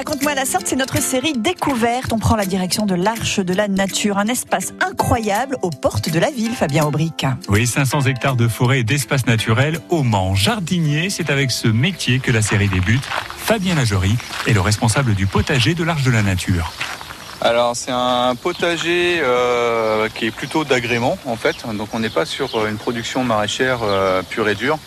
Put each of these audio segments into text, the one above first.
Raconte-moi la sorte, c'est notre série découverte. On prend la direction de l'Arche de la Nature, un espace incroyable aux portes de la ville, Fabien Aubric. Oui, 500 hectares de forêt et d'espace naturel au Mans. Jardinier, c'est avec ce métier que la série débute. Fabien Lagerie est le responsable du potager de l'Arche de la Nature. Alors c'est un potager euh, qui est plutôt d'agrément en fait, donc on n'est pas sur une production maraîchère euh, pure et dure.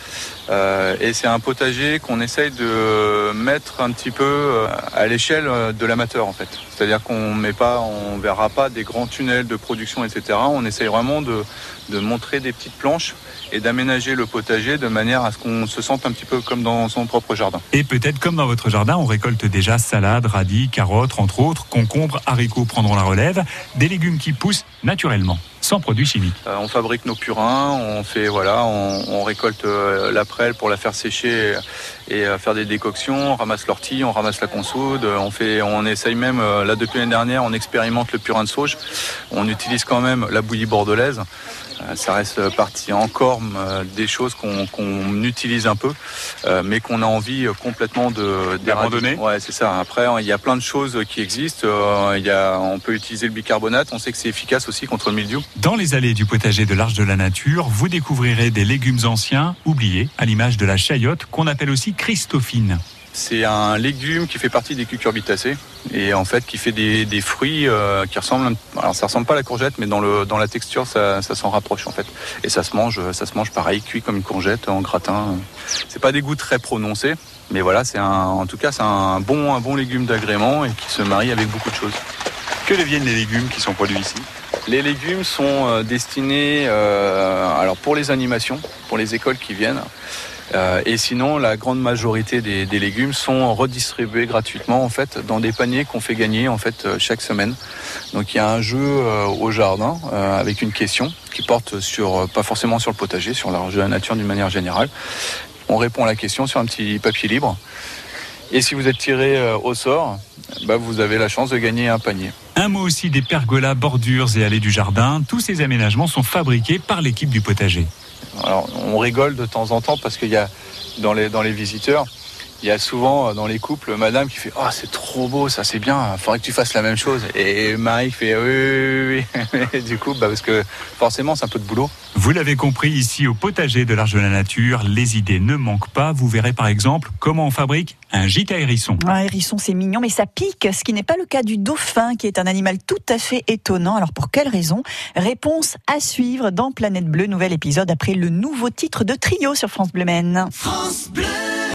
Euh, et c'est un potager qu'on essaye de mettre un petit peu à l'échelle de l'amateur en fait. C'est-à-dire qu'on met pas, on verra pas des grands tunnels de production, etc. On essaye vraiment de, de montrer des petites planches et d'aménager le potager de manière à ce qu'on se sente un petit peu comme dans son propre jardin. Et peut-être comme dans votre jardin, on récolte déjà salades, radis, carottes, entre autres, concombres, haricots prendront la relève, des légumes qui poussent naturellement sans produits chimiques. Euh, on fabrique nos purins, on fait voilà, on, on récolte euh, la prêle pour la faire sécher et euh, faire des décoctions, on ramasse l'ortie, on ramasse la consoude, on fait, on essaye même là depuis l'année dernière, on expérimente le purin de sauge. On utilise quand même la bouillie bordelaise. Ça reste partie encore des choses qu'on utilise un peu, mais qu'on a envie complètement de d'abandonner. Ouais, c'est ça. Après, il y a plein de choses qui existent. Il y a, on peut utiliser le bicarbonate. On sait que c'est efficace aussi contre le mildiou. Dans les allées du potager de l'Arche de la Nature, vous découvrirez des légumes anciens, oubliés, à l'image de la chayotte, qu'on appelle aussi Christophine. C'est un légume qui fait partie des cucurbitacées et en fait qui fait des, fruits euh, qui ressemblent. Alors ça ressemble pas à la courgette, mais dans la texture ça, ça s'en rapproche en fait. Et ça se mange, ça se mange pareil, cuit comme une courgette en gratin. C'est pas des goûts très prononcés, mais voilà, c'est un, en tout cas c'est un bon un bon légume d'agrément et qui se marie avec beaucoup de choses. Que deviennent les légumes qui sont produits ici? Les légumes sont euh, destinés euh, alors pour les animations, pour les écoles qui viennent. Euh, et sinon, la grande majorité des, légumes sont redistribués gratuitement en fait dans des paniers qu'on fait gagner en fait chaque semaine. Donc il y a un jeu au jardin avec une question qui porte sur pas forcément sur le potager, sur la nature d'une manière générale. On répond à la question sur un petit papier libre. Et si vous êtes tiré au sort, bah, vous avez la chance de gagner un panier. Un mot aussi des pergolas, bordures et allées du jardin. Tous ces aménagements sont fabriqués par l'équipe du potager. Alors, on rigole de temps en temps parce qu'il y a dans les, dans les visiteurs, il y a souvent dans les couples madame qui fait oh c'est trop beau ça c'est bien faudrait que tu fasses la même chose. Et Marie fait oui oui oui, oui. du coup bah, parce que forcément c'est un peu de boulot. Vous l'avez compris ici au potager de l'Arche de la Nature les idées ne manquent pas. Vous verrez par exemple comment on fabrique un gîte à hérisson un hérisson c'est mignon mais ça pique ce qui n'est pas le cas du dauphin qui est un animal tout à fait étonnant. Alors pour quelle raison? Réponse à suivre dans Planète Bleue nouvel épisode après le nouveau titre de trio sur France Bleu Maine. France Bleu